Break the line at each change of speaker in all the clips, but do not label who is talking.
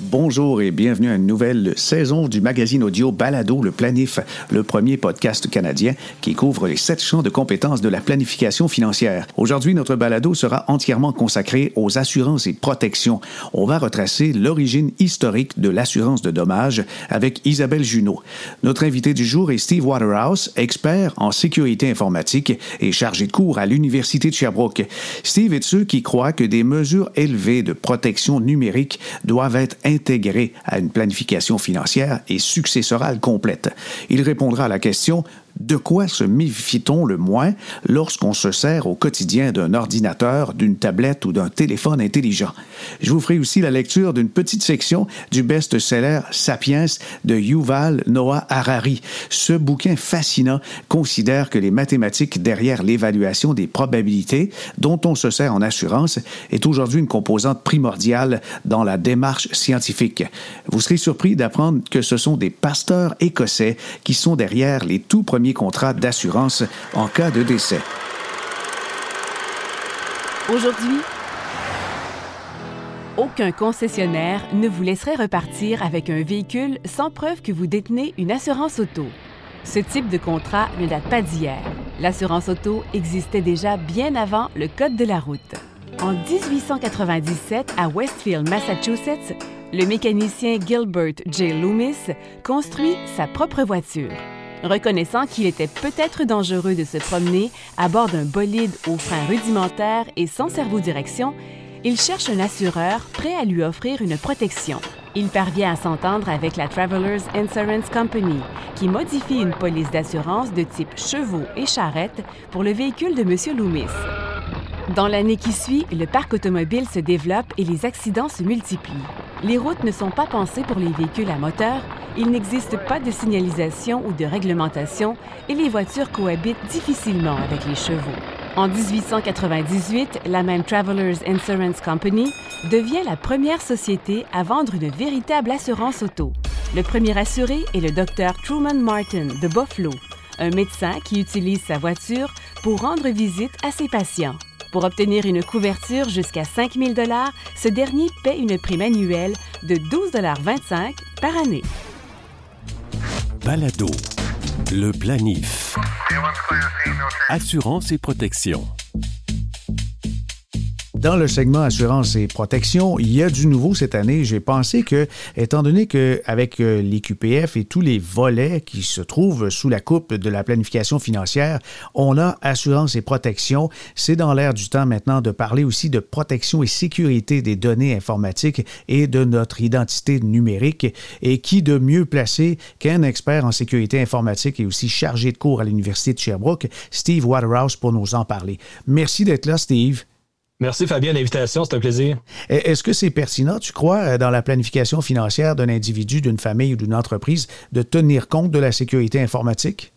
Bonjour et bienvenue à une nouvelle saison du magazine audio Balado Le Planif, le premier podcast canadien qui couvre les sept champs de compétences de la planification financière. Aujourd'hui, notre balado sera entièrement consacré aux assurances et protections. On va retracer l'origine historique de l'assurance de dommages avec Isabelle Junot. Notre invité du jour est Steve Waterhouse, expert en sécurité informatique et chargé de cours à l'Université de Sherbrooke. Steve est de ceux qui croient que des mesures élevées de protection numérique doivent être intégré à une planification financière et successorale complète. Il répondra à la question de quoi se méfie-t-on le moins lorsqu'on se sert au quotidien d'un ordinateur, d'une tablette ou d'un téléphone intelligent? Je vous ferai aussi la lecture d'une petite section du best-seller Sapiens de Yuval Noah Harari. Ce bouquin fascinant considère que les mathématiques derrière l'évaluation des probabilités dont on se sert en assurance est aujourd'hui une composante primordiale dans la démarche scientifique. Vous serez surpris d'apprendre que ce sont des pasteurs écossais qui sont derrière les tout premiers contrat d'assurance en cas de décès.
Aujourd'hui, aucun concessionnaire ne vous laisserait repartir avec un véhicule sans preuve que vous détenez une assurance auto. Ce type de contrat ne date pas d'hier. L'assurance auto existait déjà bien avant le Code de la route. En 1897, à Westfield, Massachusetts, le mécanicien Gilbert J. Loomis construit sa propre voiture. Reconnaissant qu'il était peut-être dangereux de se promener à bord d'un bolide aux freins rudimentaires et sans cerveau-direction, il cherche un assureur prêt à lui offrir une protection. Il parvient à s'entendre avec la Travelers Insurance Company, qui modifie une police d'assurance de type chevaux et charrettes pour le véhicule de M. Loomis. Dans l'année qui suit, le parc automobile se développe et les accidents se multiplient. Les routes ne sont pas pensées pour les véhicules à moteur, il n'existe pas de signalisation ou de réglementation et les voitures cohabitent difficilement avec les chevaux. En 1898, la même Travelers Insurance Company devient la première société à vendre une véritable assurance auto. Le premier assuré est le docteur Truman Martin de Buffalo, un médecin qui utilise sa voiture pour rendre visite à ses patients. Pour obtenir une couverture jusqu'à 5 000 ce dernier paie une prime annuelle de 12,25 par année.
Balado. Le planif. Assurance et protection.
Dans le segment assurance et protection, il y a du nouveau cette année. J'ai pensé que, étant donné qu'avec euh, les QPF et tous les volets qui se trouvent sous la coupe de la planification financière, on a assurance et protection. C'est dans l'air du temps maintenant de parler aussi de protection et sécurité des données informatiques et de notre identité numérique. Et qui de mieux placé qu'un expert en sécurité informatique et aussi chargé de cours à l'Université de Sherbrooke, Steve Waterhouse, pour nous en parler. Merci d'être là, Steve.
Merci Fabien, l'invitation, c'est un plaisir.
Est-ce que c'est pertinent, tu crois, euh, dans la planification financière d'un individu, d'une famille ou d'une entreprise, de tenir compte de la sécurité informatique?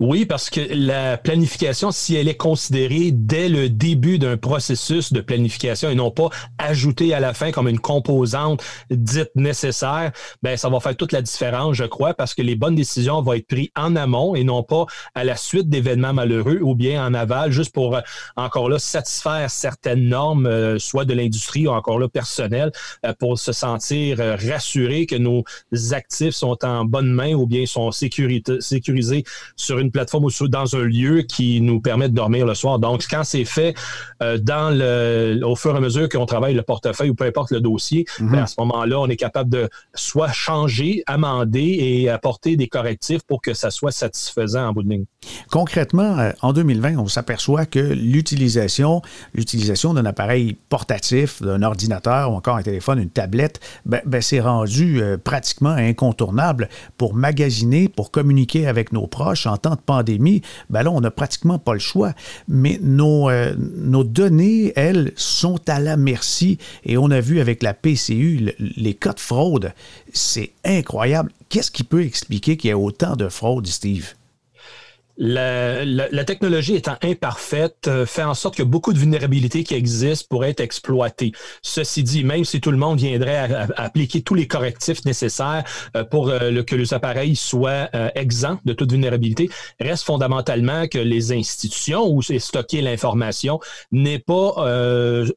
Oui, parce que la planification, si elle est considérée dès le début d'un processus de planification et non pas ajoutée à la fin comme une composante dite nécessaire, ben ça va faire toute la différence, je crois, parce que les bonnes décisions vont être prises en amont et non pas à la suite d'événements malheureux ou bien en aval, juste pour euh, encore là satisfaire certaines normes, euh, soit de l'industrie ou encore là personnel, euh, pour se sentir rassuré que nos actifs sont en bonne main ou bien sont sécurisés sur une plateforme ou dans un lieu qui nous permet de dormir le soir. Donc, quand c'est fait euh, dans le, au fur et à mesure qu'on travaille le portefeuille ou peu importe le dossier, mhm. ben, à ce moment-là, on est capable de soit changer, amender et apporter des correctifs pour que ça soit satisfaisant en bout de ligne.
Concrètement, euh, en 2020, on s'aperçoit que l'utilisation, l'utilisation d'un appareil portatif, d'un ordinateur ou encore un téléphone, une tablette, ben, ben c'est rendu euh, pratiquement incontournable pour magasiner, pour communiquer avec nos proches en temps de pandémie. Ben là, on n'a pratiquement pas le choix. Mais nos, euh, nos données, elles, sont à la merci. Et on a vu avec la PCU les cas de fraude. C'est incroyable. Qu'est-ce qui peut expliquer qu'il y a autant de fraude, Steve?
La, technologie étant imparfaite euh, fait en sorte que beaucoup de vulnérabilités qui existent pourraient être exploitées. Ceci dit, même si tout le monde viendrait appliquer tous les correctifs nécessaires euh, pour euh, que les appareils soient exempts de toute vulnérabilité, reste fondamentalement que les institutions où c'est stocké l'information n'est pas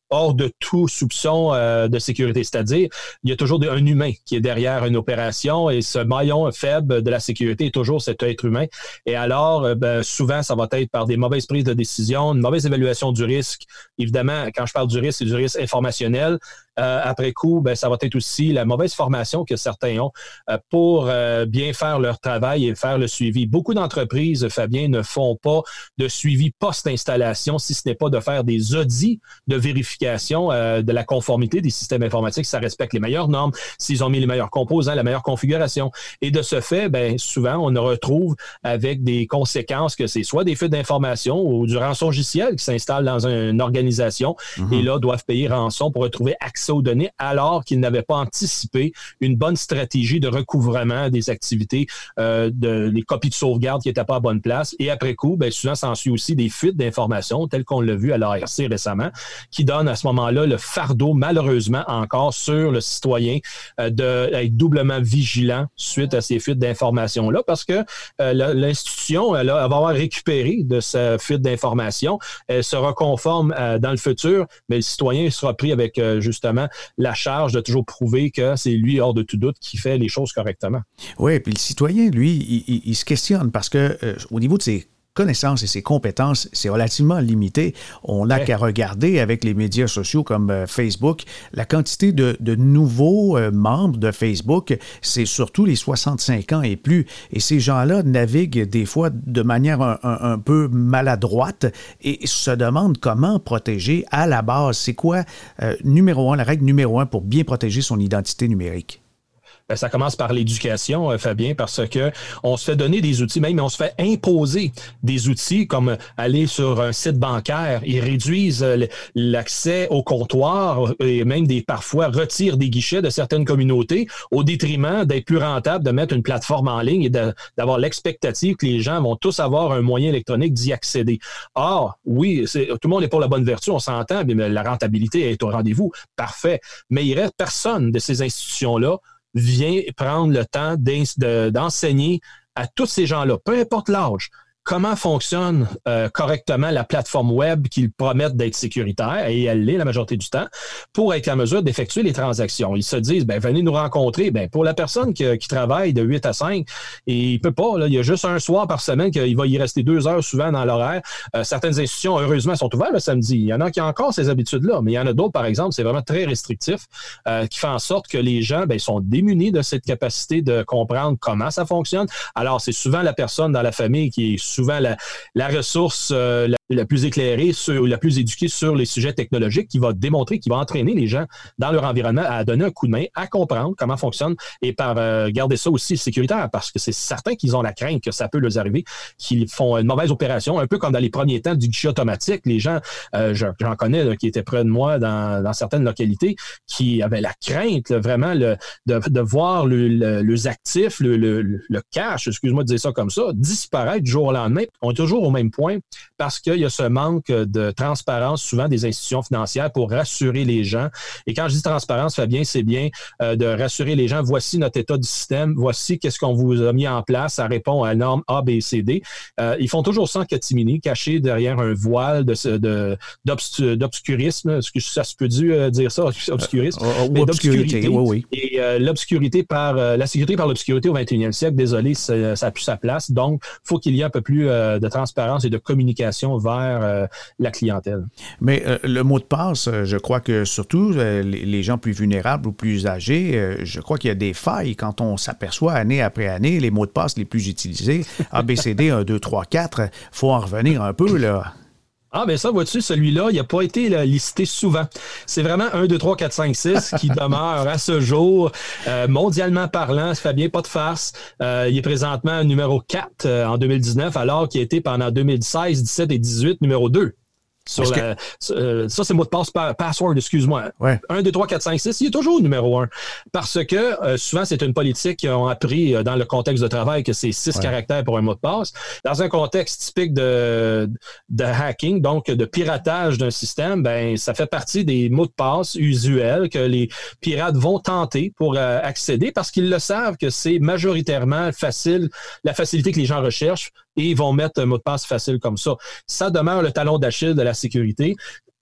hors de tout soupçon de sécurité. C'est-à-dire, il y a toujours un humain qui est derrière une opération et ce maillon faible de la sécurité est toujours cet être humain. Et alors, euh, ben, souvent, ça va être par des mauvaises prises de décision, une mauvaise évaluation du risque. Évidemment, quand je parle du risque, c'est du risque informationnel. Euh, après coup, ben, ça va être aussi la mauvaise formation que certains ont euh, pour euh, bien faire leur travail et faire le suivi. Beaucoup d'entreprises, Fabien, ne font pas de suivi post-installation, si ce n'est pas de faire des audits de vérification de la conformité des systèmes informatiques, ça respecte les meilleures normes, s'ils ont mis les meilleurs composants, la meilleure configuration. Et de ce fait, ben, souvent, on retrouve avec des conséquences que c'est soit des fuites d'informations ou du rançon logiciel qui s'installe dans une organisation mhm. et là doivent payer rançon pour retrouver accès aux données alors qu'ils n'avaient pas anticipé une bonne stratégie de recouvrement des activités, euh, de, les copies de sauvegarde qui n'étaient pas à bonne place. Et après coup, ben, souvent, s'ensuit aussi des fuites d'informations, telles qu'on l'a vu à l'ARC récemment, qui donnent à ce moment-là le fardeau, malheureusement, encore sur le citoyen euh, d'être doublement vigilant suite à ces fuites d'informations-là, parce que euh, l'institution, elle, va avoir récupéré de sa fuite d'informations, elle sera conforme euh, dans le futur, mais le citoyen sera pris avec justement la charge de toujours prouver que c'est lui, hors de tout doute, qui fait les choses correctement.
Oui, puis le citoyen, lui, il, se questionne parce que euh, au niveau de ses connaissances et ses compétences, c'est relativement limité. On n'a qu'à regarder avec les médias sociaux comme euh, Facebook, la quantité de, nouveaux euh, membres de Facebook, c'est surtout les 65 ans et plus. Et ces gens-là naviguent des fois de manière un, peu maladroite et se demandent comment protéger à la base. C'est quoi, euh, numéro un, la règle numéro un pour bien protéger son identité numérique?
Ben, ça commence par l'éducation, euh, Fabien, parce que on se fait donner des outils, même on se fait imposer des outils comme aller sur un site bancaire. Ils réduisent euh, l'accès au comptoir et même des parfois retirent des guichets de certaines communautés au détriment d'être plus rentable de mettre une plateforme en ligne et d'avoir l'expectative que les gens vont tous avoir un moyen électronique d'y accéder. Or, oui, tout le monde est pour la bonne vertu, on s'entend, mais la rentabilité est au rendez-vous, parfait. Mais il reste personne de ces institutions-là vient prendre le temps d'enseigner à tous ces gens-là, peu importe l'âge, comment fonctionne euh, correctement la plateforme web qu'ils promettent d'être sécuritaire, et elle l'est la majorité du temps, pour être en mesure d'effectuer les transactions. Ils se disent, ben, venez nous rencontrer. Ben, pour la personne qui, travaille de 8 à 5, et il peut pas, là, il y a juste un soir par semaine qu'il va y rester deux heures souvent dans l'horaire. Euh, certaines institutions, heureusement, sont ouvertes le samedi. Il y en a qui ont encore ces habitudes-là, mais il y en a d'autres, par exemple, c'est vraiment très restrictif, euh, qui fait en sorte que les gens ben, sont démunis de cette capacité de comprendre comment ça fonctionne. Alors, c'est souvent la personne dans la famille qui est souvent la, ressource euh, la, plus éclairée, sur, la plus éduquée sur les sujets technologiques, qui va démontrer, qui va entraîner les gens dans leur environnement à donner un coup de main, à comprendre comment fonctionne et par euh, garder ça aussi sécuritaire, parce que c'est certain qu'ils ont la crainte que ça peut leur arriver, qu'ils font une mauvaise opération, un peu comme dans les premiers temps du guichet automatique. Les gens, euh, j'en connais qui étaient près de moi dans, certaines localités, qui avaient la crainte vraiment de, voir le, les actifs, le, le cash, excuse-moi de dire ça comme ça, disparaître du jour au lendemain on est toujours au même point parce qu'il y a ce manque de transparence souvent des institutions financières pour rassurer les gens. Et quand je dis transparence, Fabien, c'est bien euh, de rassurer les gens. Voici notre état du système. Voici qu'est-ce qu'on vous a mis en place. Ça répond à la norme A, B, C, D. Euh, ils font toujours ça en catimini, caché derrière un voile de, d'obscurisme. Est-ce que ça se peut euh, dire ça, obscurisme?
Euh, obscurité, oui, oui.
Et l'obscurité par la sécurité par l'obscurité au 21e siècle, désolé, ça n'a plus sa place. Donc, faut qu'il y ait un peu plus euh, de transparence et de communication vers euh, la clientèle.
Mais euh, le mot de passe, je crois que surtout les gens plus vulnérables ou plus âgés, je crois qu'il y a des failles quand on s'aperçoit année après année les mots de passe les plus utilisés, ABCD 1, 2, 3, 4, faut en revenir un peu là.
Ah, ben ça, vois-tu, celui-là, il n'a pas été listé souvent. C'est vraiment 1, 2, 3, 4, 5, 6 qui demeure à ce jour. Euh, mondialement parlant, Fabien, pas de farce. Euh, il est présentement numéro 4 euh, en 2019, alors qu'il a été pendant 2016, 17 et 18 numéro 2. Sur la, euh, ça, c'est mot de passe password, excuse-moi. Ouais. 1, 2, 3, 4, 5, 6, il est toujours numéro 1. Parce que euh, souvent, c'est une politique qu'ils ont appris euh, dans le contexte de travail que c'est six caractères pour un mot de passe. Dans un contexte typique de, de hacking, donc de piratage d'un système, ben ça fait partie des mots de passe usuels que les pirates vont tenter pour accéder parce qu'ils le savent que c'est majoritairement facile, la facilité que les gens recherchent et ils vont mettre un mot de passe facile comme ça. Ça demeure le talon d'Achille de la sécurité.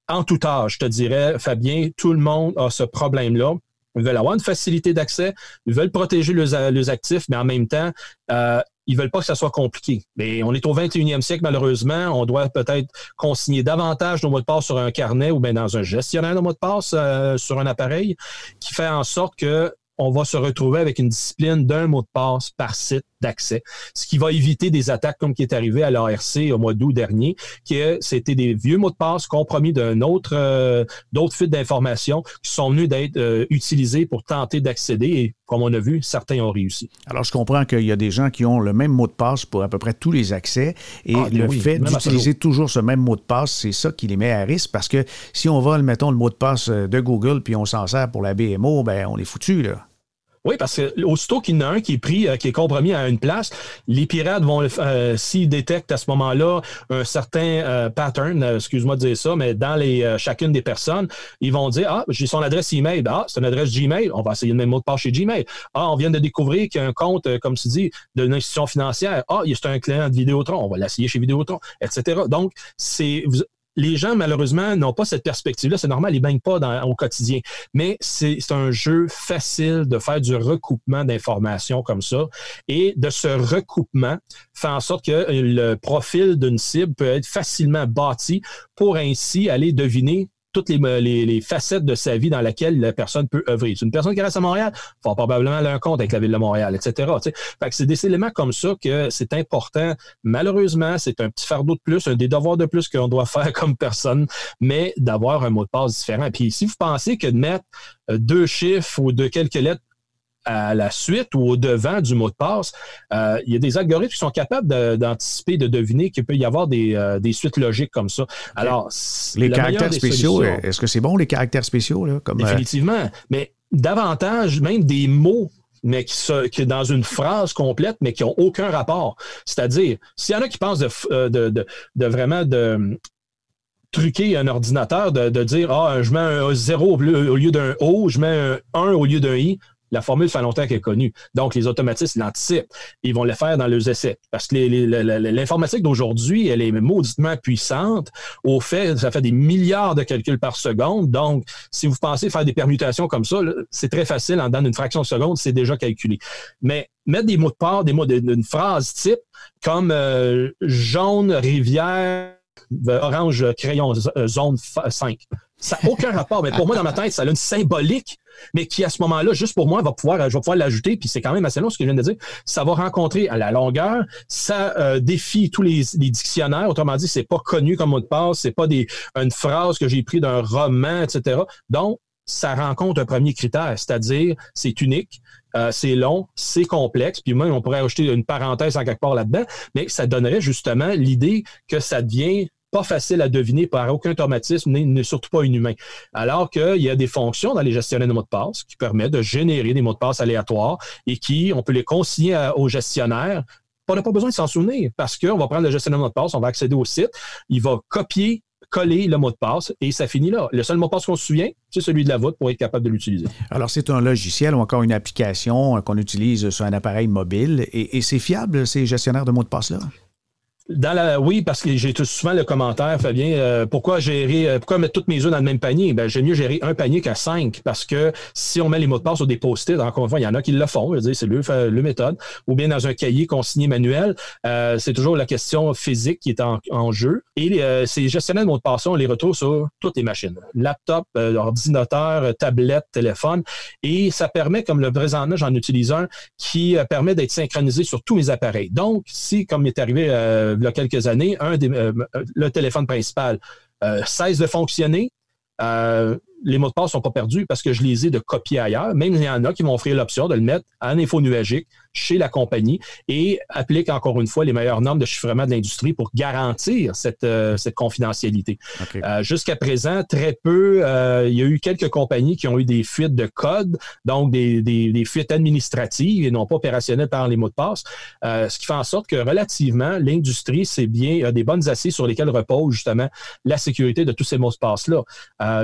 En tout âge, je te dirais, Fabien, tout le monde a ce problème-là. Ils veulent avoir une facilité d'accès, ils veulent protéger leurs, actifs, mais en même temps, euh, ils veulent pas que ça soit compliqué. Mais on est au 21e siècle, malheureusement. On doit peut-être consigner davantage nos mots de passe sur un carnet ou bien dans un gestionnaire de mots de passe euh, sur un appareil qui fait en sorte que on va se retrouver avec une discipline d'un mot de passe par site d'accès, ce qui va éviter des attaques comme qui est arrivé à l'ARC au mois d'août dernier, qui c'était des vieux mots de passe compromis d'un autre euh, d'autres fuites d'informations qui sont venus d'être euh, utilisés pour tenter d'accéder et comme on a vu, certains ont réussi.
Alors je comprends qu'il y a des gens qui ont le même mot de passe pour à peu près tous les accès et ah, le fait d'utiliser toujours ce même mot de passe, c'est ça qui les met à risque parce que si on vole mettons le mot de passe de Google puis on s'en sert pour la BMO, ben on est foutu là.
Oui, parce que aussitôt qu'il y en a un qui est pris, euh, qui est compromis à une place, les pirates vont, euh, s'ils détectent à ce moment-là un certain euh, pattern, excuse-moi de dire ça, mais dans les chacune des personnes, ils vont dire ah j'ai son adresse email, ah c'est une adresse Gmail, on va essayer le même mot de passe chez Gmail. Ah on vient de découvrir qu'il y a un compte, comme tu dis, d'une institution financière. Ah c'est un client de Vidéotron, on va l'essayer chez Vidéotron, etc. Donc c'est les gens, malheureusement, n'ont pas cette perspective-là. C'est normal, ils ne baignent pas au quotidien. Mais c'est un jeu facile de faire du recoupement d'informations comme ça. Et de ce recoupement fait en sorte que le profil d'une cible peut être facilement bâti pour ainsi aller deviner toutes les, facettes de sa vie dans laquelle la personne peut œuvrer. C'est une personne qui reste à Montréal, faut probablement aller un compte avec la ville de Montréal, etc. Fait que c'est des éléments comme ça que c'est important. Malheureusement, c'est un petit fardeau de plus, un des devoirs de plus qu'on doit faire comme personne, mais d'avoir un mot de passe différent. Puis si vous pensez que de mettre euh, deux chiffres ou de quelques lettres à la suite ou au devant du mot de passe, euh, il y a des algorithmes qui sont capables d'anticiper, de, deviner qu'il peut y avoir des, euh, suites logiques comme ça. Alors,
les caractères spéciaux, est-ce que c'est bon les caractères spéciaux là,
comme, euh, Définitivement, mais davantage même des mots mais qui, sont dans une phrase complète, mais qui n'ont aucun rapport. C'est-à-dire, s'il y en a qui pensent de, de, vraiment de truquer un ordinateur, de, dire Ah, je mets un 0 au lieu d'un O, je mets un 1 au lieu d'un I la formule fait longtemps qu'elle est connue. Donc, les automatistes l'anticipent. Ils vont le faire dans leurs essais. Parce que l'informatique d'aujourd'hui, elle est mauditement puissante. Au fait, ça fait des milliards de calculs par seconde. Donc, si vous pensez faire des permutations comme ça, c'est très facile. En dans une fraction de seconde, c'est déjà calculé. Mais mettre des mots de part, des mots d'une phrase type, comme euh, jaune, rivière, orange, crayon, euh, zone 5. Ça n'a aucun rapport, mais pour moi, dans ma tête, ça a une symbolique, mais qui, à ce moment-là, juste pour moi, va pouvoir, je vais pouvoir l'ajouter, puis c'est quand même assez long ce que je viens de dire. Ça va rencontrer à la longueur, ça euh, défie tous les, dictionnaires. Autrement dit, c'est pas connu comme mot de passe, c'est pas une phrase que j'ai pris d'un roman, etc. Donc, ça rencontre un premier critère, c'est-à-dire c'est unique, euh, c'est long, c'est complexe, puis même on pourrait ajouter une parenthèse en quelque part là-dedans, mais ça donnerait justement l'idée que ça devient pas facile à deviner par aucun automatisme, ni, surtout pas inhumain. Alors qu'il y a des fonctions dans les gestionnaires de mots de passe qui permettent de générer des mots de passe aléatoires et qui, on peut les consigner au gestionnaire. On n'a pas besoin de s'en souvenir parce qu'on va prendre le gestionnaire de mot de passe, on va accéder au site, il va copier coller le mot de passe et ça finit là. Le seul mot de passe qu'on se souvient, c'est celui de la voûte pour être capable de l'utiliser.
Alors, c'est un logiciel ou encore une application qu'on utilise sur un appareil mobile et c'est fiable, ces gestionnaires de mots de passe-là?
Dans la, oui, parce que j'ai souvent le commentaire, Fabien, euh, pourquoi gérer, euh, pourquoi mettre toutes mes œufs dans le même panier? Ben, j'aime mieux gérer un panier qu'à cinq, parce que si on met les mots de passe sur des post-it, encore une il y en a qui le font, c'est le, le méthode, ou bien dans un cahier consigné manuel, euh, c'est toujours la question physique qui est en, jeu. Et ces gestionnaires de mots de passe, on les retrouve sur toutes les machines. Laptop, ordinateur, tablette, téléphone. Et ça permet, comme le présentement, j'en utilise un, qui permet d'être synchronisé sur tous mes appareils. Donc, si, comme il est arrivé il y a quelques années, euh, le téléphone principal euh, cesse de fonctionner, euh, les mots de passe sont pas perdus parce que je les ai de copier ailleurs. Même il y en a qui m'ont offert l'option de le mettre en info nuagique chez la compagnie et applique encore une fois les meilleures normes de chiffrement de l'industrie pour garantir cette, euh, cette confidentialité. Euh, jusqu'à présent, très peu, euh, il y a eu quelques compagnies qui ont eu des fuites de code, donc des, des, des fuites administratives et non pas opérationnelles par les mots de passe, ce qui fait en sorte que relativement, l'industrie, c'est bien des bonnes assises sur lesquelles repose justement la sécurité de tous ces mots de passe-là.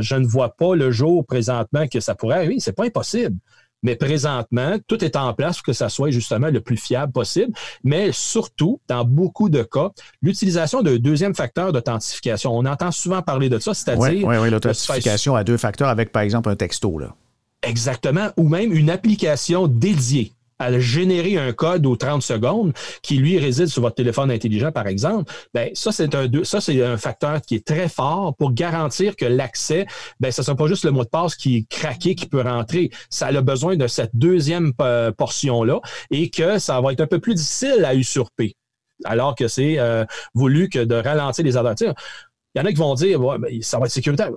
je ne vois pas le jour présentement que ça pourrait arriver. C'est pas impossible. Mais présentement, tout est en place pour que ça soit justement le plus fiable possible. Mais surtout, dans beaucoup de cas, l'utilisation d'un deuxième facteur d'authentification. On entend souvent parler de ça, c'est-à-dire.
Oui, oui, l'authentification à deux facteurs avec, par exemple, un texto. Là.
Exactement. Ou même une application dédiée à générer un code aux 30 secondes qui, lui, réside sur votre téléphone intelligent, par exemple, ben, ça, c'est un, ça, c'est un facteur qui est très fort pour garantir que l'accès, ben, ce ne sera pas juste le mot de passe qui est craqué, qui peut rentrer. Ça a besoin de cette deuxième euh, portion-là et que ça va être un peu plus difficile à usurper. Alors que c'est euh, voulu que de ralentir les adversaires. Il y en a qui vont dire, ouais, ben, ça va être sécuritaire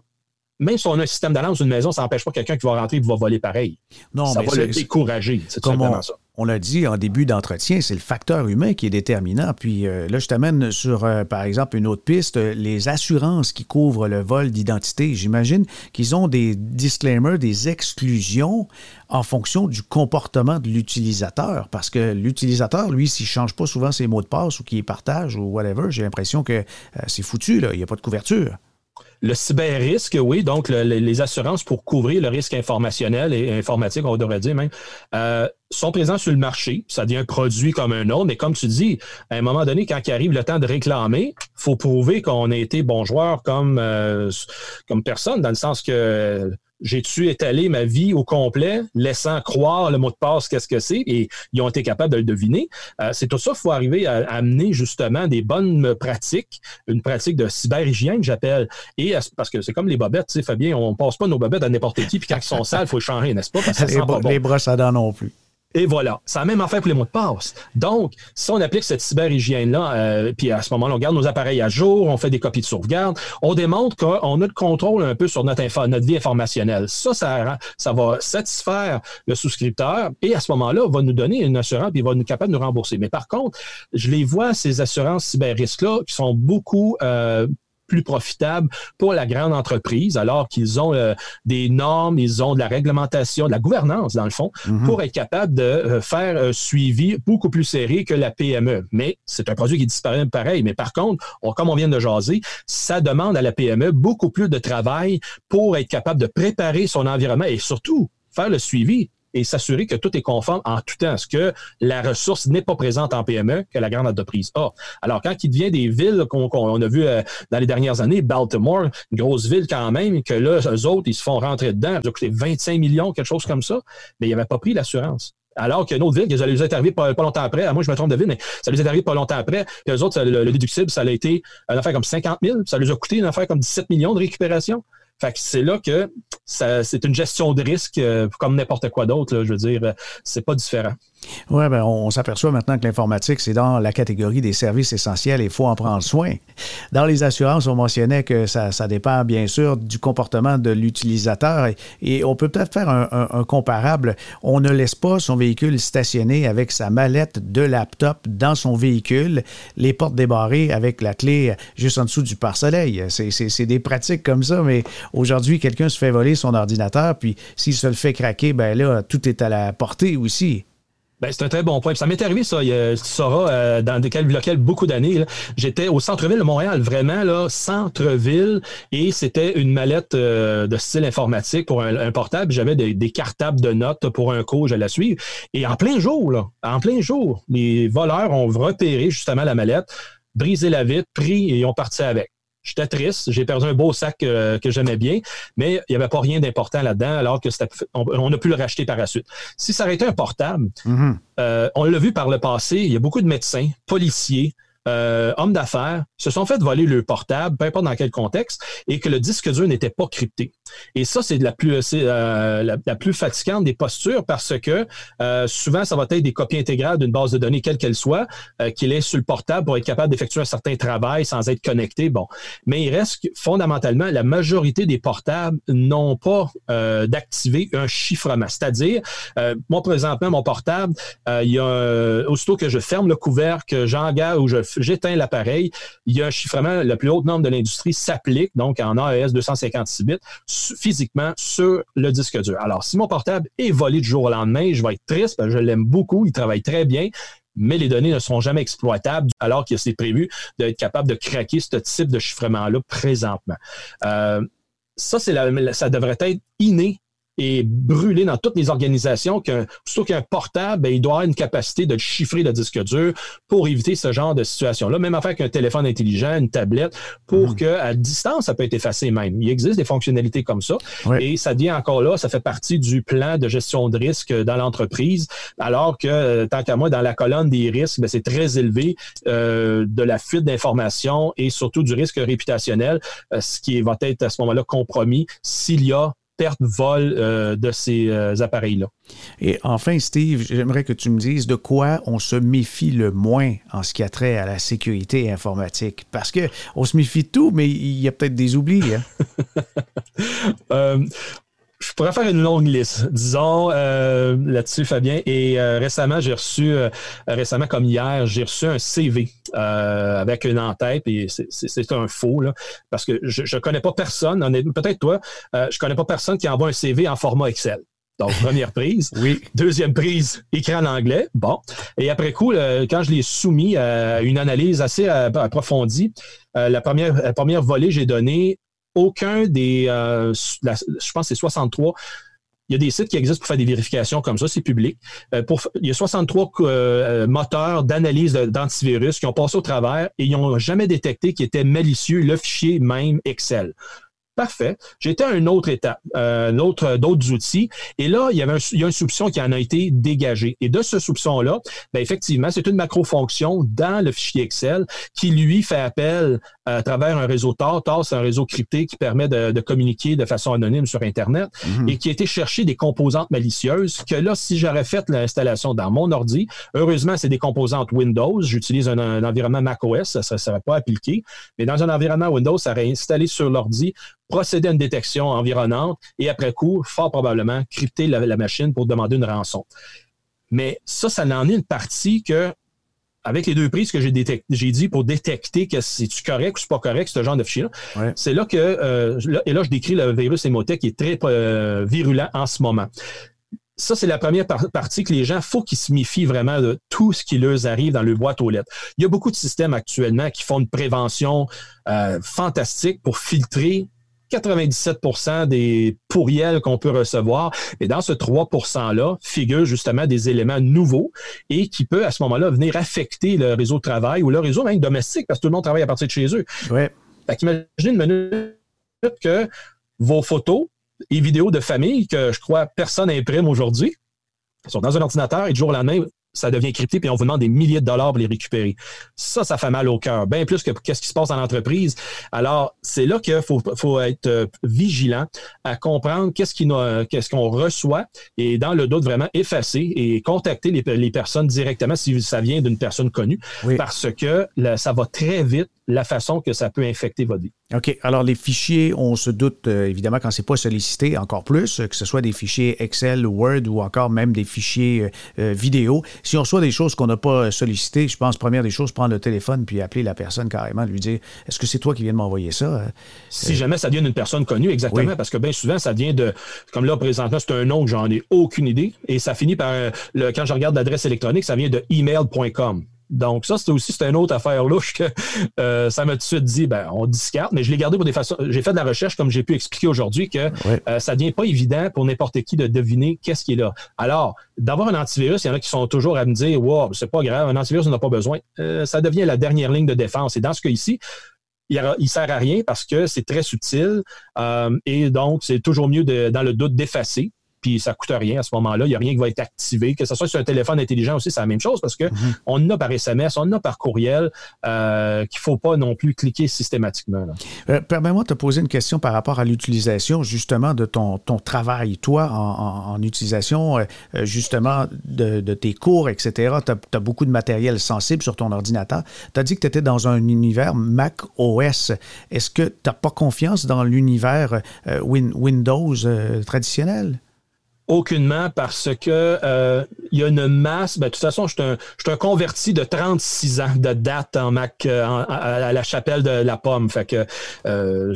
même si on a un système d'alarme sur une maison, ça n'empêche pas quelqu'un qui va rentrer et qui va voler pareil. Non, ça va le décourager. C'est
on, ça. On l'a dit en début d'entretien, c'est le facteur humain qui est déterminant. Puis euh, là, je t'amène sur, euh, par exemple, une autre piste, euh, les assurances qui couvrent le vol d'identité. J'imagine qu'ils ont des disclaimers, des exclusions en fonction du comportement de l'utilisateur. Parce que l'utilisateur, lui, s'il ne change pas souvent ses mots de passe ou qu'il partage ou whatever, j'ai l'impression que c'est foutu, là. il n'y a pas de couverture.
Le cyber-risque, oui, donc les assurances pour couvrir le risque informationnel et informatique, on devrait dire même, euh, sont présents sur le marché. Ça devient un produit comme un autre, mais comme tu dis, à un moment donné, quand il arrive le temps de réclamer, faut prouver qu'on a été bon joueur comme, euh, comme personne, dans le sens que j'ai-tu étalé ma vie au complet, laissant croire le mot de passe, qu'est-ce que c'est, et ils ont été capables de le deviner? Euh, c'est tout ça qu'il faut arriver à, amener justement des bonnes pratiques, une pratique de cyber-hygiène, j'appelle. Et parce que c'est comme les bobettes, tu sais, Fabien, on passe pas nos bobettes à n'importe qui, puis quand ils sont sales, il faut changer, n'est-ce pas? Parce que ça
les, sent pas bon. les brosses à dents non plus.
Et voilà, ça a même affaire pour les mots de passe. Donc, si on applique cette cyber-hygiène-là, euh, puis à ce moment-là, on garde nos appareils à jour, on fait des copies de sauvegarde, on démontre qu'on a le contrôle un peu sur notre, vie informationnelle. Ça, ça, va satisfaire le souscripteur et à ce moment-là, va nous donner une assurance puis il va nous capable de nous rembourser. Mais par contre, je les vois, ces assurances cyber-risques-là, qui sont beaucoup euh, plus profitable pour la grande entreprise, alors qu'ils ont euh, des normes, ils ont de la réglementation, de la gouvernance, dans le fond, mhm. pour être capable de euh, faire un suivi beaucoup plus serré que la PME. Mais c'est un produit qui disparaît pareil. Mais par contre, comme on vient de jaser, ça demande à la PME beaucoup plus de travail pour être capable de préparer son environnement et surtout faire le suivi et s'assurer que tout est conforme en tout temps, ce que la ressource n'est pas présente en PME que la grande entreprise a. Alors, quand il devient des villes qu'on a vu euh, dans les dernières années, Baltimore, une grosse ville quand même, que là, eux autres, ils se font rentrer dedans, ça a coûté 25 millions, quelque chose comme ça, mais ils n'avaient pas pris l'assurance. Alors qu'une autre ville, que ça les est arrivé pas, longtemps après, moi je me trompe de ville, mais ça les est arrivé pas longtemps après, puis eux autres, le, le, déductible, ça a été une affaire comme 50 000, ça les a coûté une affaire comme 17 millions de récupération. Fait que c'est là que c'est une gestion de risque euh, comme n'importe quoi d'autre. Je veux dire, euh, c'est pas différent.
Oui, ben on, s'aperçoit maintenant que l'informatique, c'est dans la catégorie des services essentiels et il faut en prendre soin. Dans les assurances, on mentionnait que ça, dépend bien sûr du comportement de l'utilisateur et, on peut peut-être faire un, comparable. On ne laisse pas son véhicule stationné avec sa mallette de laptop dans son véhicule, les portes débarrées avec la clé juste en dessous du pare-soleil. C'est des pratiques comme ça, mais aujourd'hui, quelqu'un se fait voler son ordinateur, puis s'il se le fait craquer, ben là, tout est à la portée aussi.
Ben, c'est un très bon point. ça m'est arrivé, ça, tu sauras, euh, dans des locales beaucoup d'années. J'étais au centre-ville de Montréal, vraiment, là, centre-ville, et c'était une mallette euh, de style informatique pour un, portable. J'avais des, cartables de notes pour un cours, je la suivre. Et en plein jour, là, en plein jour, les voleurs ont repéré justement la mallette, brisé la vitre, pris et ont parti avec. J'étais triste, j'ai perdu un beau sac euh, que j'aimais bien, mais il n'y avait pas rien d'important là-dedans, alors que on, a pu le racheter par la suite. Si ça aurait été un portable, mm-hmm. euh, on l'a vu par le passé, il y a beaucoup de médecins, policiers, euh, hommes d'affaires se sont fait voler le portable, peu importe dans quel contexte, et que le disque dur n'était pas crypté. Et ça, c'est la plus euh, la, plus fatigante des postures parce que euh, souvent, ça va être des copies intégrales d'une base de données, quelle qu'elle soit, qu'il est sur le portable pour être capable d'effectuer un certain travail sans être connecté. Bon. Mais il reste fondamentalement, la majorité des portables n'ont pas d'activer un chiffrement. C'est-à-dire, moi, présentement, mon portable, il y a aussitôt que je ferme le couvercle, j'engage ou j'éteins l'appareil, il y a un chiffrement, le plus haut nombre de l'industrie s'applique, donc en AES 256 bits, physiquement sur le disque dur. Alors, si mon portable est volé du jour au lendemain, je vais être triste parce que je l'aime beaucoup, il travaille très bien, mais les données ne seront jamais exploitables alors que c'est prévu d'être capable de craquer ce type de chiffrement-là présentement. Euh, ça, c'est ça devrait être inné et brûlé dans toutes les organisations qu'un, plutôt qu'un portable, ben, il doit avoir une capacité de chiffrer le disque dur pour éviter ce genre de situation-là. Même affaire qu'un téléphone intelligent, une tablette, pour mmh. que à distance, ça peut être effacé même. Il existe des fonctionnalités comme ça. Et ça dit encore là, ça fait partie du plan de gestion de risque dans l'entreprise, alors que, tant qu'à moi, dans la colonne des risques, ben, c'est très élevé euh, de la fuite d'informations et surtout du risque réputationnel, euh, ce qui va être à ce moment-là compromis s'il y a perte vol euh, de ces euh, appareils-là.
Et enfin, Steve, j'aimerais que tu me dises de quoi on se méfie le moins en ce qui a trait à la sécurité informatique. Parce que on se méfie de tout, mais il y a peut-être des oublis. Hein?
Euh, je pourrais faire une longue liste, disons, euh, là-dessus, Fabien. Et euh, récemment, j'ai reçu, euh, récemment comme hier, j'ai reçu un CV avec une en-tête, et c'est un faux, là, parce que je ne connais pas personne, peut-être toi, je connais pas personne qui envoie un CV en format Excel. Donc, première prise.
oui.
Deuxième prise, écrit en anglais. Bon. Et après coup, quand je l'ai soumis à une analyse assez approfondie, la, première, la première volée, j'ai donné aucun des, euh, je pense que c'est 63, il y a des sites qui existent pour faire des vérifications comme ça, c'est public. Euh, il y a 63 euh, moteurs d'analyse d'antivirus qui ont passé au travers et ils n'ont jamais détecté qu'il était malicieux le fichier même Excel. Parfait. J'étais à une autre étape, euh, autre, d'autres outils. Et là, il y avait un, il y a une soupçon qui en a été dégagé. Et de ce soupçon-là, ben effectivement, c'est une macro-fonction dans le fichier Excel qui, lui, fait appel à travers un réseau Tor. Tor, c'est un réseau crypté qui permet de, communiquer de façon anonyme sur Internet mhm. et qui a été chercher des composantes malicieuses que là, si j'aurais fait l'installation dans mon ordi, heureusement, c'est des composantes Windows. J'utilise un, environnement macOS, ça ne serait pas appliqué. Mais dans un environnement Windows, ça aurait installé sur l'ordi procéder à une détection environnante et après coup, fort probablement, crypter la, machine pour demander une rançon. Mais ça, ça n'en est une partie que, avec les deux prises que j'ai dit pour détecter que c'est-tu correct ou c'est pas correct, ce genre de fichier-là, c'est là que, euh, et là, je décris le virus Emotet qui est très euh, virulent en ce moment ça, c'est la première partie que les gens, faut qu'ils se méfient vraiment de tout ce qui leur arrive dans le boîte aux lettres. Il y a beaucoup de systèmes actuellement qui font une prévention euh, fantastique pour filtrer 97% des pourriels qu'on peut recevoir. Et dans ce 3 %-là figurent justement des éléments nouveaux et qui peut à ce moment-là venir affecter le réseau de travail ou le réseau même domestique parce que tout le monde travaille à partir de chez eux.
Ouais.
Fait imaginez une minute que vos photos et vidéos de famille que je crois personne imprime aujourd'hui sont dans un ordinateur et du jour au lendemain, ça devient crypté, puis on vous demande des milliers de dollars pour les récupérer. Ça, ça fait mal au cœur, bien plus que qu'est-ce qui se passe dans l'entreprise. Alors, c'est là qu'il faut, faut être euh, vigilant à comprendre qu'est-ce qu'est-ce qu'on reçoit et dans le doute vraiment effacer et contacter les, les personnes directement si ça vient d'une personne connue, parce que ça va très vite la façon que ça peut infecter votre vie.
OK. Alors, les fichiers, on se doute euh, évidemment quand c'est pas sollicité, encore plus, que ce soit des fichiers Excel, Word ou encore même des fichiers euh, vidéo. Si on reçoit des choses qu'on n'a pas sollicitées, je pense, première des choses, prendre le téléphone puis appeler la personne carrément, lui dire Est-ce que c'est toi qui viens de m'envoyer ça euh,
Si jamais ça vient d'une personne connue, exactement, parce que bien souvent, ça vient de. Comme là, présentement, c'est un nom que j'en ai aucune idée. Et ça finit par. Le, quand je regarde l'adresse électronique, ça vient de email.com. Donc, ça, c'est aussi une autre affaire louche que euh, ça m'a tout de suite dit, ben, on discarte, mais je l'ai gardé pour des façons. J'ai fait de la recherche, comme j'ai pu expliquer aujourd'hui, que euh, ça devient pas évident pour n'importe qui de deviner qu'est-ce qui est là. Alors, d'avoir un antivirus, il y en a qui sont toujours à me dire, wow, c'est pas grave, un antivirus, on n'a pas besoin. Euh, ça devient la dernière ligne de défense. Et dans ce cas ici, il ne sert à rien parce que c'est très subtil et donc c'est toujours mieux de, dans le doute d'effacer puis ça coûte rien à ce moment-là. Il n'y a rien qui va être activé. Que ce soit sur un téléphone intelligent aussi, c'est la même chose parce que mm-hmm. on en a par SMS, on en a par courriel, euh, qu'il ne faut pas non plus cliquer systématiquement.
Euh, permets-moi de te poser une question par rapport à l'utilisation justement de ton, ton travail, toi, en, utilisation euh, justement de, tes cours, etc. Tu as, beaucoup de matériel sensible sur ton ordinateur. Tu as dit que tu étais dans un univers Mac OS. Est-ce que tu n'as pas confiance dans l'univers Windows traditionnel?
Aucunement, parce que euh, il y a une masse. Ben, de toute façon, je suis un, un, converti de 36 ans de date en Mac euh, à, la chapelle de la pomme. Fait que euh,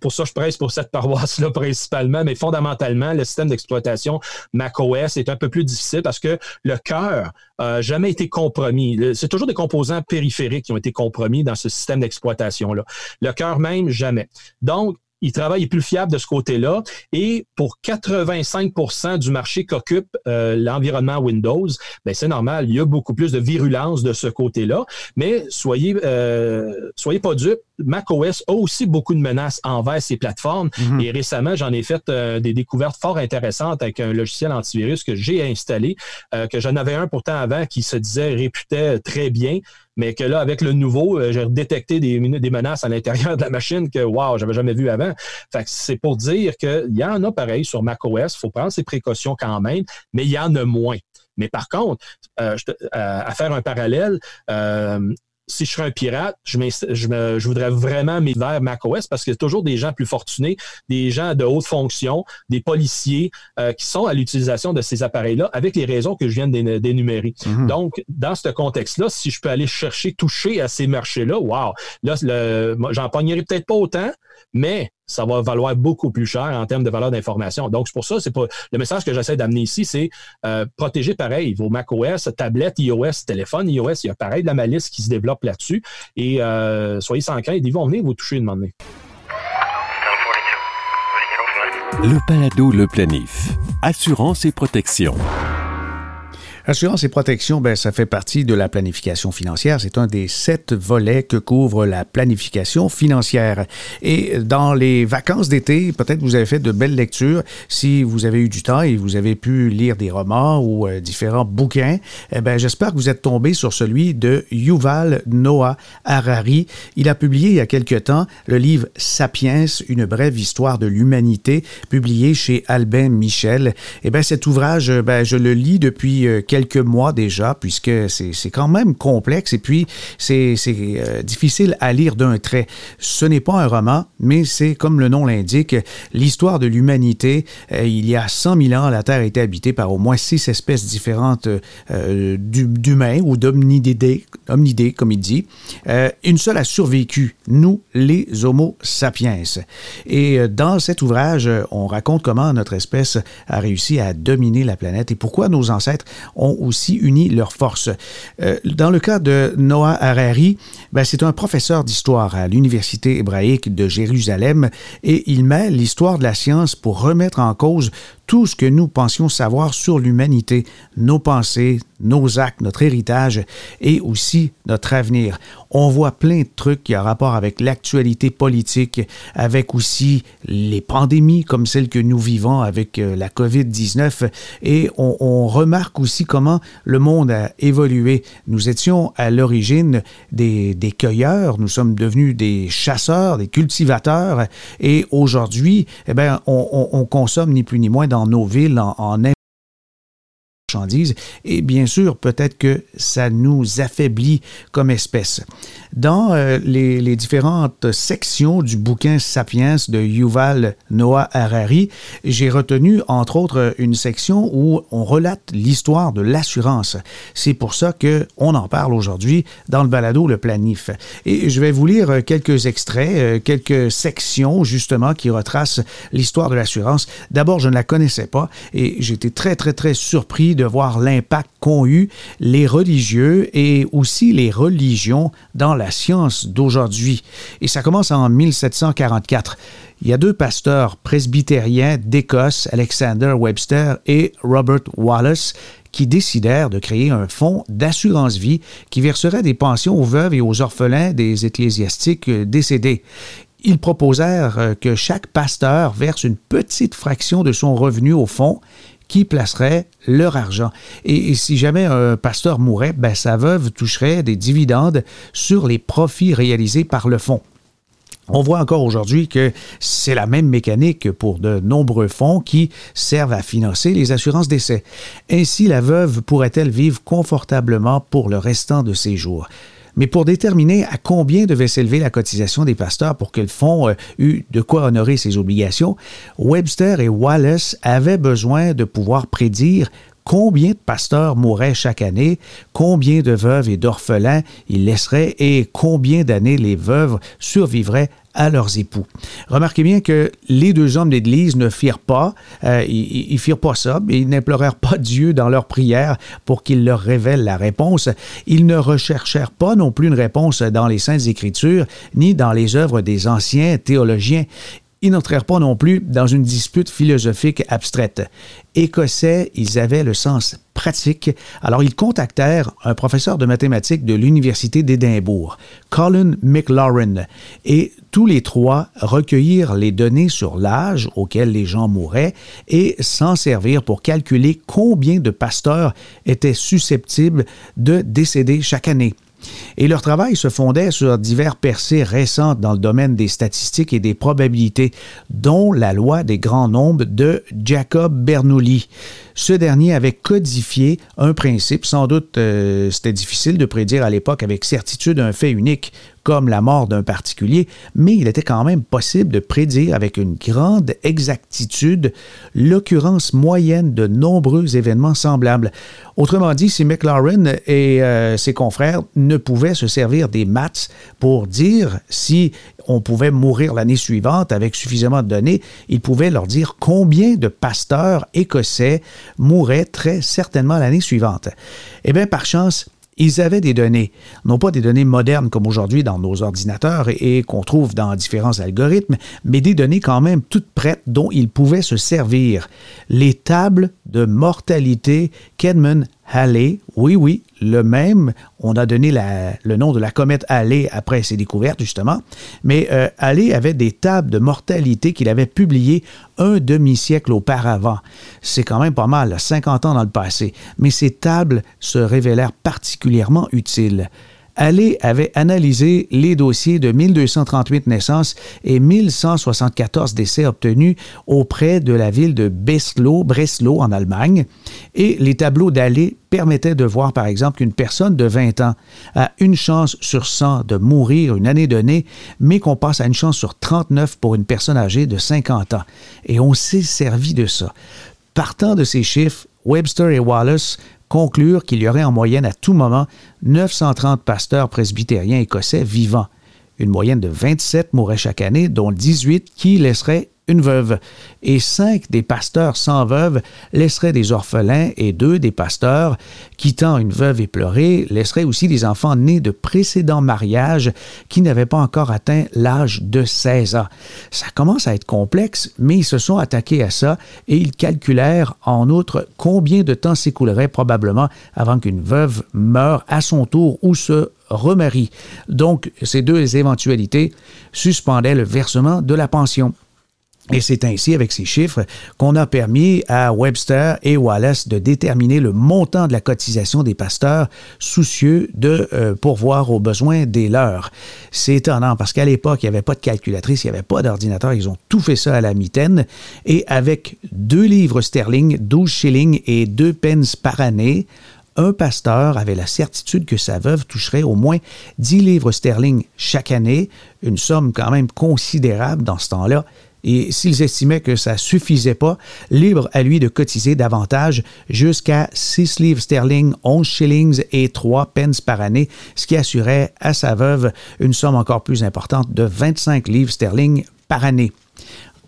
pour ça, je presse pour cette paroisse-là principalement, mais fondamentalement, le système d'exploitation macOS est un peu plus difficile parce que le cœur n'a jamais été compromis. C'est toujours des composants périphériques qui ont été compromis dans ce système d'exploitation-là. Le cœur même, jamais. Donc, il travaille, est plus fiable de ce côté-là. Et pour 85% du marché qu'occupe euh, l'environnement Windows, ben c'est normal, il y a beaucoup plus de virulence de ce côté-là. Mais soyez, euh, soyez pas dupes, macOS a aussi beaucoup de menaces envers ces plateformes. Mhm. Et récemment, j'en ai fait euh, des découvertes fort intéressantes avec un logiciel antivirus que j'ai installé, que j'en avais un pourtant avant qui se disait réputait très bien mais que là, avec le nouveau, euh, j'ai détecté des, menaces à l'intérieur de la machine que, wow, j'avais jamais vu avant. Fait que c'est pour dire qu'il y en a pareil sur macOS, il faut prendre ses précautions quand même, mais il y en a moins. Mais par contre, euh, euh, à faire un parallèle, si je serais un pirate, je, je, je voudrais vraiment m'y vers macOS parce qu'il y a toujours des gens plus fortunés, des gens de haute fonction, des policiers euh, qui sont à l'utilisation de ces appareils-là avec les raisons que je viens d'énumérer. Mhm. Donc, dans ce contexte-là, si je peux aller chercher, toucher à ces marchés-là, wow, là, j'en pognerai peut-être pas autant, mais ça va valoir beaucoup plus cher en termes de valeur d'information. Donc, c'est pour ça, c'est pas le message que j'essaie d'amener ici, c'est euh, protéger pareil vos macOS, tablettes, iOS, téléphone, iOS, il y a pareil de la malice qui se développe là-dessus. Et euh, soyez sans crainte, ils vont venir vous toucher une moment
Le palado, le planif. Assurance et protection.
Assurance et protection, ben, ça fait partie de la planification financière. C'est un des sept volets que couvre la planification financière. Et dans les vacances d'été, peut-être vous avez fait de belles lectures. Si vous avez eu du temps et vous avez pu lire des romans ou euh, différents bouquins, eh ben, j'espère que vous êtes tombé sur celui de Yuval Noah Harari. Il a publié il y a quelque temps le livre Sapiens, une brève histoire de l'humanité, publié chez Albin Michel. Eh ben, cet ouvrage, ben, je le lis depuis euh, quelques mois déjà, puisque c'est quand même complexe et puis c'est euh, difficile à lire d'un trait. Ce n'est pas un roman, mais c'est, comme le nom l'indique, l'histoire de l'humanité. Euh, il y a 100 000 ans, la Terre était habitée par au moins six espèces différentes euh, d'humains ou d'hominidés, comme il dit. une seule a survécu, nous, les Homo sapiens. Et dans cet ouvrage, on raconte comment notre espèce a réussi à dominer la planète et pourquoi nos ancêtres ont aussi uni leurs forces. Euh, dans le cas de Noah Harari, ben, c'est un professeur d'histoire à l'Université hébraïque de Jérusalem et il met l'histoire de la science pour remettre en cause tout ce que nous pensions savoir sur l'humanité, nos pensées, nos actes, notre héritage et aussi notre avenir. On voit plein de trucs qui ont rapport avec l'actualité politique, avec aussi les pandémies comme celle que nous vivons avec euh, la COVID-19 et on, remarque aussi comment le monde a évolué. Nous étions à l'origine des, des, cueilleurs, nous sommes devenus des chasseurs, des cultivateurs et aujourd'hui, eh bien, on, on, consomme ni plus ni moins nos villes en, en et bien sûr, peut-être que ça nous affaiblit comme espèce. Dans euh, les, différentes sections du bouquin Sapiens de Yuval Noah Harari, j'ai retenu entre autres une section où on relate l'histoire de l'assurance. C'est pour ça que on en parle aujourd'hui dans le balado Le Planif. Et je vais vous lire quelques extraits, euh, quelques sections justement qui retracent l'histoire de l'assurance. D'abord, je ne la connaissais pas et j'étais très très très surpris de voir l'impact qu'ont eu les religieux et aussi les religions dans la science d'aujourd'hui. Et ça commence en 1744. Il y a deux pasteurs presbytériens d'Écosse, Alexander Webster et Robert Wallace, qui décidèrent de créer un fonds d'assurance-vie qui verserait des pensions aux veuves et aux orphelins des ecclésiastiques décédés ils proposèrent euh, que chaque pasteur verse une petite fraction de son revenu au fonds qui placerait leur argent. Et, si jamais un pasteur mourait, ben, sa veuve toucherait des dividendes sur les profits réalisés par le fonds. On voit encore aujourd'hui que c'est la même mécanique pour de nombreux fonds qui servent à financer les assurances d'essai. Ainsi, la veuve pourrait-elle vivre confortablement pour le restant de ses jours? Mais pour déterminer à combien devait s'élever la cotisation des pasteurs pour que le fonds euh, eût de quoi honorer ses obligations, Webster et Wallace avaient besoin de pouvoir prédire combien de pasteurs mourraient chaque année, combien de veuves et d'orphelins ils laisseraient? Et combien d'années les veuves survivraient à leurs époux? Remarquez bien que les deux hommes d'Église ne firent pas, euh, ils, firent pas ça, ils n'implorèrent pas Dieu dans leur prière pour qu'il leur révèle la réponse. Ils ne recherchèrent pas non plus une réponse dans les Saintes Écritures, ni dans les œuvres des anciens théologiens. Ils n'entrèrent pas non plus dans une dispute philosophique abstraite. Écossais, ils avaient le sens pratique, alors ils contactèrent un professeur de mathématiques de l'Université d'Édimbourg, Colin McLaurin, et tous les trois recueillirent les données sur l'âge auquel les gens mouraient et s'en servirent pour calculer combien de pasteurs étaient susceptibles de décéder chaque année. Et leur travail se fondait sur divers percées récentes dans le domaine des statistiques et des probabilités, dont la loi des grands nombres de Jacob Bernoulli. Ce dernier avait codifié un principe, sans doute euh, c'était difficile de prédire à l'époque avec certitude un fait unique comme la mort d'un particulier, mais il était quand même possible de prédire avec une grande exactitude l'occurrence moyenne de nombreux événements semblables. Autrement dit, si McLaren et euh, ses confrères ne pouvaient se servir des maths pour dire si on pouvait mourir l'année suivante avec suffisamment de données, ils pouvaient leur dire combien de pasteurs écossais mourraient très certainement l'année suivante. Eh bien, par chance, ils avaient des données, non pas des données modernes comme aujourd'hui dans nos ordinateurs et, qu'on trouve dans différents algorithmes, mais des données quand même toutes prêtes dont ils pouvaient se servir. Les tables de mortalité qu'Edmund Halley, oui, oui, le même. On a donné le nom de la comète Halley après ses découvertes, justement. Mais euh, avait des tables de mortalité qu'il avait publiées un demi-siècle auparavant. C'est quand même pas mal, 50 ans dans le passé. Mais ces tables se révélèrent particulièrement utiles. Allais avait analysé les dossiers de 1238 naissances et 1174 décès obtenus auprès de la ville de Breslau, Breslau en Allemagne, et les tableaux d'Allais permettaient de voir par exemple qu'une personne de 20 ans a une chance sur 100 de mourir une année donnée, mais qu'on passe à une chance sur 39 pour une personne âgée de 50 ans. Et on s'est servi de ça. Partant de ces chiffres, Webster et Wallace conclure qu'il y aurait en moyenne à tout moment 930 pasteurs presbytériens écossais vivants. Une moyenne de 27 mourraient chaque année, dont 18 qui laisseraient une veuve, et cinq des pasteurs sans veuve laisseraient des orphelins, et deux des pasteurs, quittant une veuve éplorée, laisseraient aussi des enfants nés de précédents mariages qui n'avaient pas encore atteint l'âge de 16 ans. Ça commence à être complexe, mais ils se sont attaqués à ça et ils calculèrent en outre combien de temps s'écoulerait probablement avant qu'une veuve meure à son tour ou se remarie. Donc, ces deux éventualités suspendaient le versement de la pension. Et c'est ainsi, avec ces chiffres, qu'on a permis à Webster et Wallace de déterminer le montant de la cotisation des pasteurs soucieux de euh, pourvoir aux besoins des leurs. C'est étonnant parce qu'à l'époque, il n'y avait pas de calculatrice, il n'y avait pas d'ordinateur, ils ont tout fait ça à la mitaine. Et avec deux livres sterling, 12 shillings et deux pence par année, un pasteur avait la certitude que sa veuve toucherait au moins 10 livres sterling chaque année, une somme quand même considérable dans ce temps-là, et s'ils estimaient que ça suffisait pas, libre à lui de cotiser davantage jusqu'à 6 livres sterling, 11 shillings et 3 pence par année, ce qui assurait à sa veuve une somme encore plus importante de 25 livres sterling par année.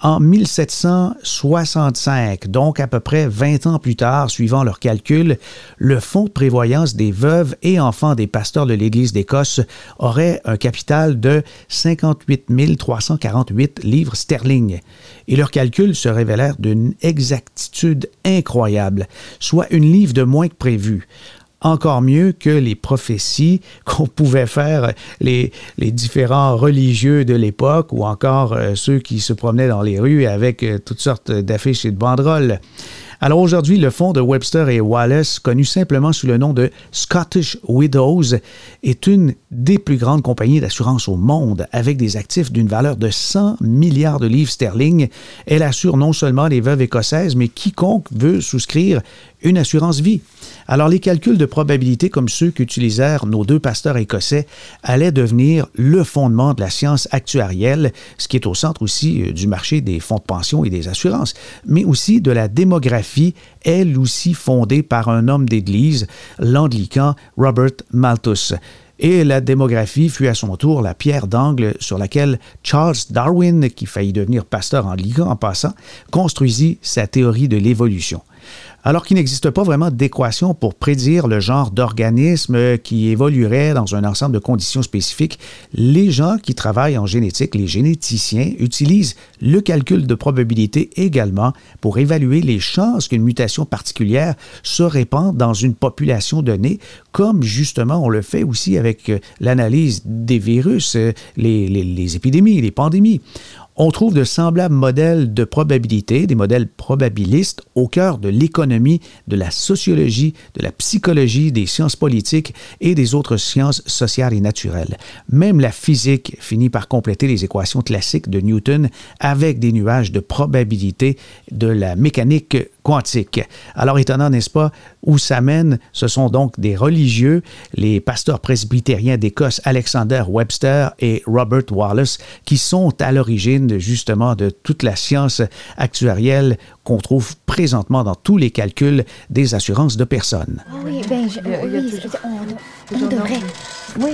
En 1765, donc à peu près 20 ans plus tard, suivant leurs calculs, le fonds de prévoyance des veuves et enfants des pasteurs de l'Église d'Écosse aurait un capital de 58 348 livres sterling. Et leurs calculs se révélèrent d'une exactitude incroyable, soit une livre de moins que prévu. Encore mieux que les prophéties qu'on pouvait faire les, différents religieux de l'époque ou encore euh, ceux qui se promenaient dans les rues avec euh, toutes sortes d'affiches et de banderoles. Alors aujourd'hui, le fonds de Webster et Wallace, connu simplement sous le nom de Scottish Widows, est une des plus grandes compagnies d'assurance au monde, avec des actifs d'une valeur de 100 milliards de livres sterling. Elle assure non seulement les veuves écossaises, mais quiconque veut souscrire une assurance vie. Alors les calculs de probabilité comme ceux qu'utilisèrent nos deux pasteurs écossais allaient devenir le fondement de la science actuarielle, ce qui est au centre aussi euh, du marché des fonds de pension et des assurances, mais aussi de la démographie, elle aussi fondée par un homme d'Église, l'anglican Robert Malthus. Et la démographie fut à son tour la pierre d'angle sur laquelle Charles Darwin, qui faillit devenir pasteur anglican en passant, construisit sa théorie de l'évolution alors qu'il n'existe pas vraiment d'équation pour prédire le genre d'organisme qui évoluerait dans un ensemble de conditions spécifiques, les gens qui travaillent en génétique, les généticiens, utilisent le calcul de probabilité également pour évaluer les chances qu'une mutation particulière se répande dans une population donnée, comme justement on le fait aussi avec euh, l'analyse des virus, euh, les, les épidémies, les pandémies on trouve de semblables modèles de probabilité, des modèles probabilistes, au cœur de l'économie, de la sociologie, de la psychologie, des sciences politiques et des autres sciences sociales et naturelles. Même la physique finit par compléter les équations classiques de Newton avec des nuages de probabilité de la mécanique quantique. Alors étonnant, n'est-ce pas, où ça mène, ce sont donc des religieux, les pasteurs presbytériens d'Écosse Alexander Webster et Robert Wallace, qui sont à l'origine justement de toute la science actuarielle qu'on trouve présentement dans tous les calculs des assurances de personnes.
Oui, ben, oui, on, devrait. Oui.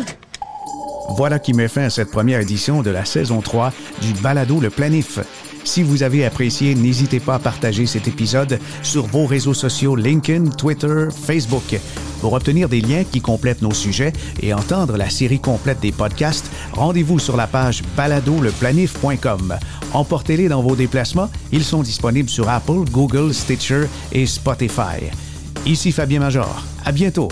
Voilà qui met fin à cette première édition de la saison 3 du Balado Le Planif. Si vous avez apprécié, n'hésitez pas à partager cet épisode sur vos réseaux sociaux LinkedIn, Twitter, Facebook. Pour obtenir des liens qui complètent nos sujets et entendre la série complète des podcasts, rendez-vous sur la page baladoleplanif.com. Emportez-les dans vos déplacements. Ils sont disponibles sur Apple, Google, Stitcher et Spotify. Ici Fabien Major. À bientôt.